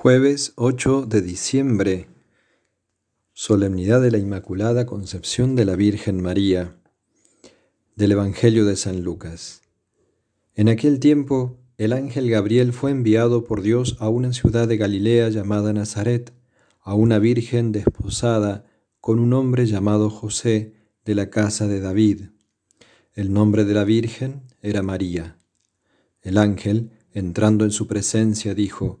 Jueves 8 de diciembre, Solemnidad de la Inmaculada Concepción de la Virgen María, del Evangelio de San Lucas. En aquel tiempo, el ángel Gabriel fue enviado por Dios a una ciudad de Galilea llamada Nazaret, a una virgen desposada con un hombre llamado José de la casa de David. El nombre de la virgen era María. El ángel, entrando en su presencia, dijo,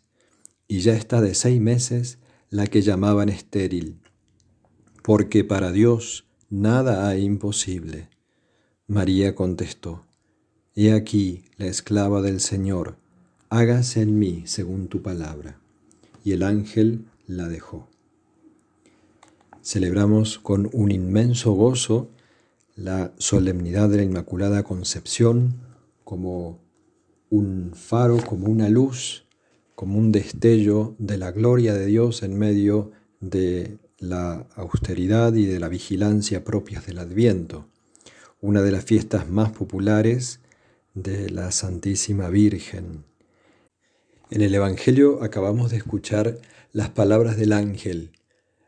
y ya está de seis meses la que llamaban estéril, porque para Dios nada hay imposible. María contestó, He aquí la esclava del Señor, hágase en mí según tu palabra. Y el ángel la dejó. Celebramos con un inmenso gozo la solemnidad de la Inmaculada Concepción como un faro, como una luz como un destello de la gloria de Dios en medio de la austeridad y de la vigilancia propias del Adviento, una de las fiestas más populares de la Santísima Virgen. En el Evangelio acabamos de escuchar las palabras del ángel,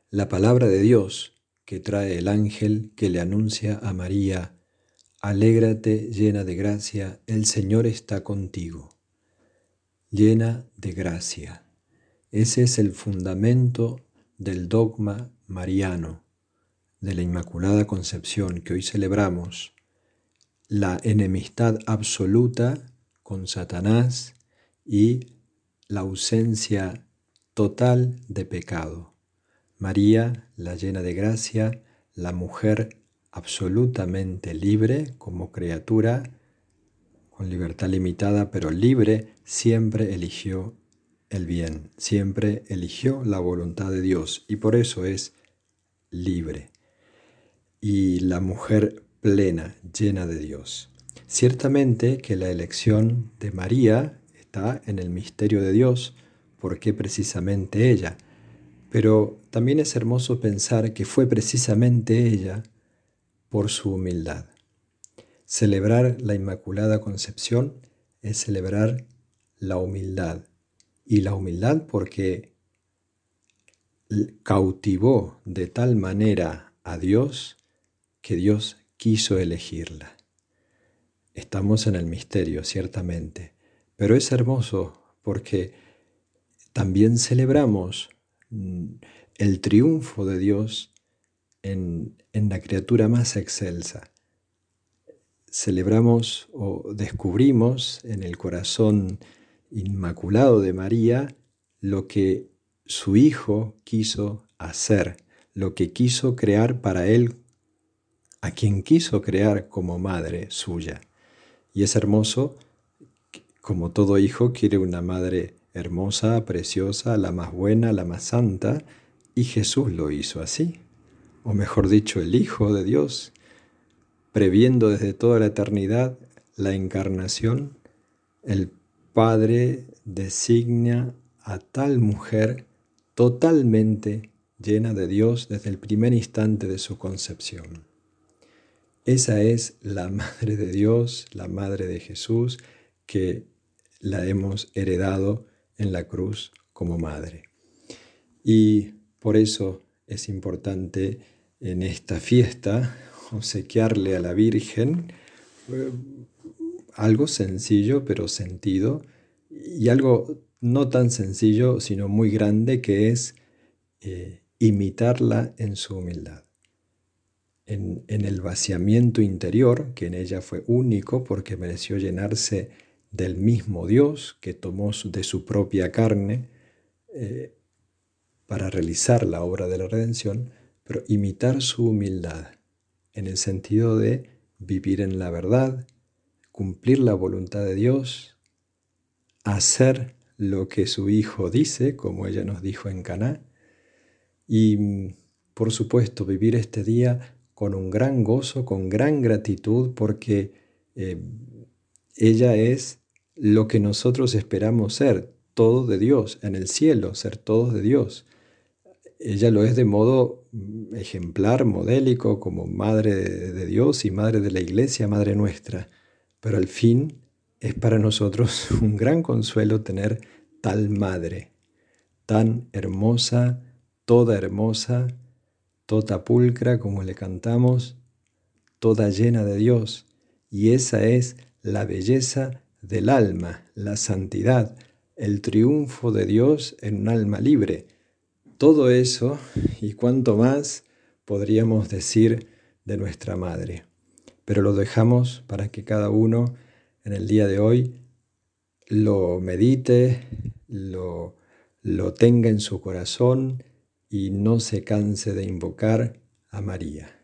la palabra de Dios que trae el ángel que le anuncia a María, Alégrate llena de gracia, el Señor está contigo llena de gracia. Ese es el fundamento del dogma mariano, de la Inmaculada Concepción que hoy celebramos, la enemistad absoluta con Satanás y la ausencia total de pecado. María, la llena de gracia, la mujer absolutamente libre como criatura, libertad limitada, pero libre, siempre eligió el bien, siempre eligió la voluntad de Dios y por eso es libre. Y la mujer plena, llena de Dios. Ciertamente que la elección de María está en el misterio de Dios, porque precisamente ella. Pero también es hermoso pensar que fue precisamente ella por su humildad. Celebrar la Inmaculada Concepción es celebrar la humildad. Y la humildad porque cautivó de tal manera a Dios que Dios quiso elegirla. Estamos en el misterio, ciertamente, pero es hermoso porque también celebramos mm, el triunfo de Dios en, en la criatura más excelsa celebramos o descubrimos en el corazón inmaculado de María lo que su Hijo quiso hacer, lo que quiso crear para Él, a quien quiso crear como madre suya. Y es hermoso, como todo hijo quiere una madre hermosa, preciosa, la más buena, la más santa, y Jesús lo hizo así, o mejor dicho, el Hijo de Dios previendo desde toda la eternidad la encarnación, el Padre designa a tal mujer totalmente llena de Dios desde el primer instante de su concepción. Esa es la Madre de Dios, la Madre de Jesús, que la hemos heredado en la cruz como Madre. Y por eso es importante en esta fiesta obsequiarle a la Virgen eh, algo sencillo pero sentido y algo no tan sencillo sino muy grande que es eh, imitarla en su humildad. En, el vaciamiento interior, que en ella fue único porque mereció llenarse del mismo Dios que tomó de su propia carne eh, para realizar la obra de la redención, pero imitar su humildad en el sentido de vivir en la verdad, cumplir la voluntad de Dios, hacer lo que su Hijo dice, como ella nos dijo en Caná, y por supuesto vivir este día con un gran gozo, con gran gratitud, porque eh, ella es lo que nosotros esperamos ser, todo de Dios, en el cielo, ser todos de Dios. Ella lo es de modo mm, ejemplar, modélico, como madre de Dios y madre de la iglesia, madre nuestra. Pero al fin es para nosotros un gran consuelo tener tal madre, tan hermosa, toda hermosa, toda pulcra, como le cantamos, toda llena de Dios. Y esa es la belleza del alma, la santidad, el triunfo de Dios en un alma libre. Todo eso y cuanto más podríamos decir de nuestra Madre. Pero lo dejamos para que cada uno en el día de hoy lo medite, lo, lo tenga en su corazón y no se canse de invocar a María.